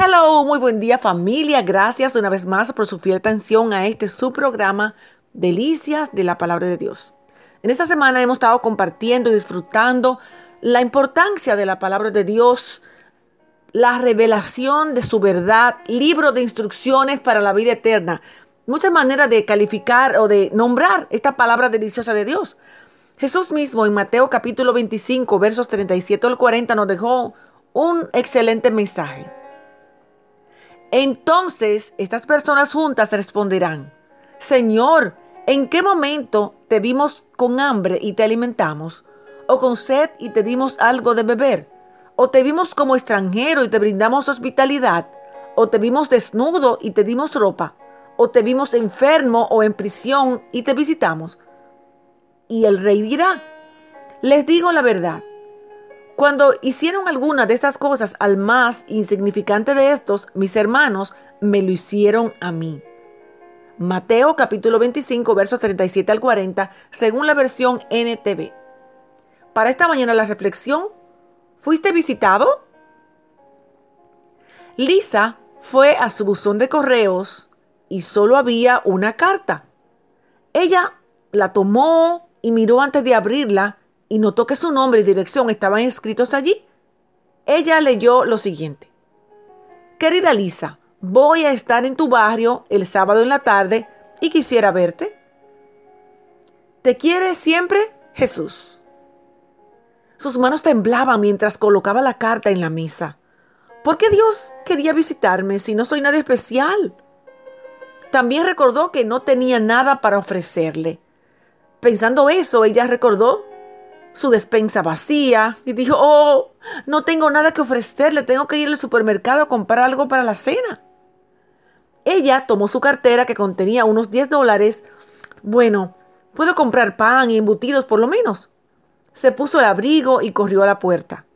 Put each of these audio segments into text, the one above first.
Hello, muy buen día familia. Gracias una vez más por su fiel atención a este su programa Delicias de la Palabra de Dios. En esta semana hemos estado compartiendo y disfrutando la importancia de la palabra de Dios, la revelación de su verdad, libro de instrucciones para la vida eterna. Muchas maneras de calificar o de nombrar esta palabra deliciosa de Dios. Jesús mismo en Mateo capítulo 25 versos 37 al 40 nos dejó un excelente mensaje. Entonces estas personas juntas responderán, Señor, ¿en qué momento te vimos con hambre y te alimentamos? ¿O con sed y te dimos algo de beber? ¿O te vimos como extranjero y te brindamos hospitalidad? ¿O te vimos desnudo y te dimos ropa? ¿O te vimos enfermo o en prisión y te visitamos? Y el rey dirá, les digo la verdad cuando hicieron alguna de estas cosas al más insignificante de estos, mis hermanos, me lo hicieron a mí. Mateo capítulo 25, versos 37 al 40, según la versión NTV. Para esta mañana la reflexión, ¿fuiste visitado? Lisa fue a su buzón de correos y solo había una carta. Ella la tomó y miró antes de abrirla y notó que su nombre y dirección estaban escritos allí. Ella leyó lo siguiente. Querida Lisa, voy a estar en tu barrio el sábado en la tarde y quisiera verte. ¿Te quiere siempre Jesús? Sus manos temblaban mientras colocaba la carta en la mesa. ¿Por qué Dios quería visitarme si no soy nadie especial? También recordó que no tenía nada para ofrecerle. Pensando eso, ella recordó su despensa vacía y dijo, oh, no tengo nada que ofrecerle, tengo que ir al supermercado a comprar algo para la cena. Ella tomó su cartera que contenía unos 10 dólares. Bueno, puedo comprar pan y embutidos por lo menos. Se puso el abrigo y corrió a la puerta.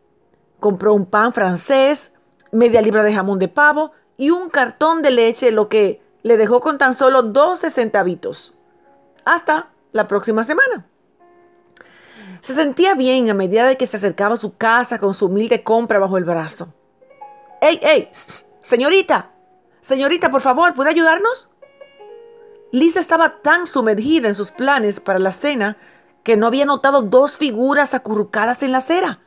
Compró un pan francés, media libra de jamón de pavo y un cartón de leche, lo que le dejó con tan solo 12 centavitos. Hasta la próxima semana. Se sentía bien a medida de que se acercaba a su casa con su humilde compra bajo el brazo. ¡Ey, ey! Señorita, señorita, por favor, ¿puede ayudarnos? Lisa estaba tan sumergida en sus planes para la cena que no había notado dos figuras acurrucadas en la acera.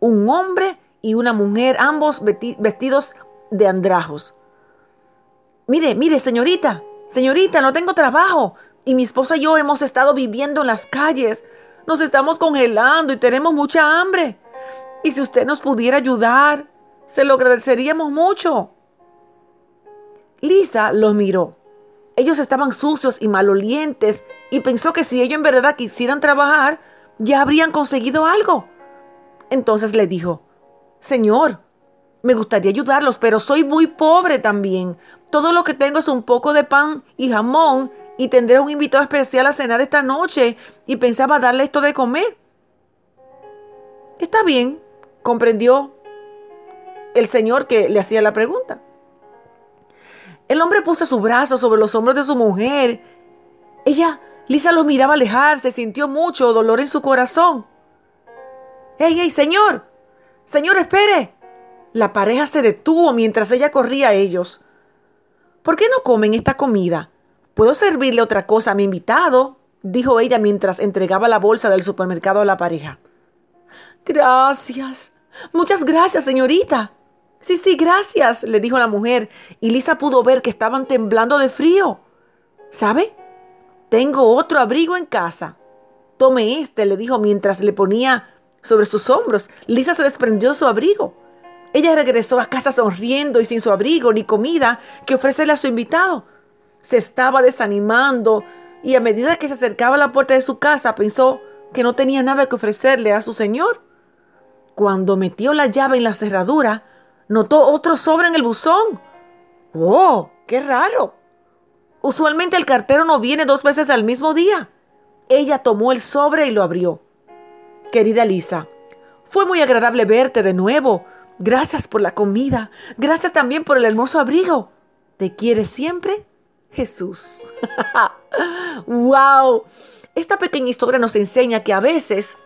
Un hombre y una mujer, ambos vestidos de andrajos. Mire, mire, señorita, señorita, no tengo trabajo y mi esposa y yo hemos estado viviendo en las calles. Nos estamos congelando y tenemos mucha hambre. Y si usted nos pudiera ayudar, se lo agradeceríamos mucho. Lisa los miró. Ellos estaban sucios y malolientes y pensó que si ellos en verdad quisieran trabajar, ya habrían conseguido algo. Entonces le dijo, Señor, me gustaría ayudarlos, pero soy muy pobre también. Todo lo que tengo es un poco de pan y jamón y tendré un invitado especial a cenar esta noche y pensaba darle esto de comer. Está bien, comprendió el señor que le hacía la pregunta. El hombre puso su brazo sobre los hombros de su mujer. Ella, Lisa, los miraba alejarse, sintió mucho dolor en su corazón. ¡Ey, ey, señor! ¡Señor, espere! La pareja se detuvo mientras ella corría a ellos. ¿Por qué no comen esta comida? ¿Puedo servirle otra cosa a mi invitado? dijo ella mientras entregaba la bolsa del supermercado a la pareja. Gracias. Muchas gracias, señorita. Sí, sí, gracias, le dijo la mujer, y Lisa pudo ver que estaban temblando de frío. ¿Sabe? Tengo otro abrigo en casa. Tome este, le dijo mientras le ponía sobre sus hombros. Lisa se desprendió de su abrigo. Ella regresó a casa sonriendo y sin su abrigo ni comida que ofrecerle a su invitado se estaba desanimando y a medida que se acercaba a la puerta de su casa pensó que no tenía nada que ofrecerle a su señor. Cuando metió la llave en la cerradura, notó otro sobre en el buzón. ¡Oh! ¡Qué raro! Usualmente el cartero no viene dos veces al mismo día. Ella tomó el sobre y lo abrió. Querida Lisa, fue muy agradable verte de nuevo. Gracias por la comida. Gracias también por el hermoso abrigo. ¿Te quieres siempre? Jesús. ¡Wow! Esta pequeña historia nos enseña que a veces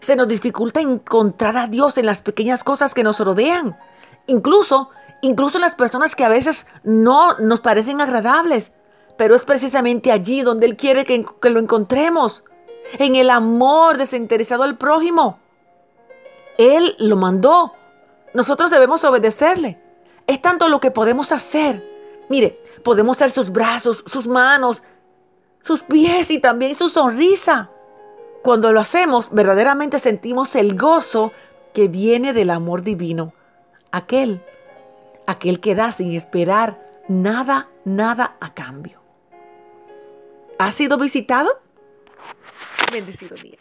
se nos dificulta encontrar a Dios en las pequeñas cosas que nos rodean. Incluso, incluso las personas que a veces no nos parecen agradables, pero es precisamente allí donde Él quiere que, que lo encontremos, en el amor desinteresado al prójimo. Él lo mandó. Nosotros debemos obedecerle. Es tanto lo que podemos hacer. Mire, podemos ser sus brazos, sus manos, sus pies y también su sonrisa. Cuando lo hacemos, verdaderamente sentimos el gozo que viene del amor divino. Aquel, aquel que da sin esperar nada, nada a cambio. ¿Ha sido visitado? Bendecido día.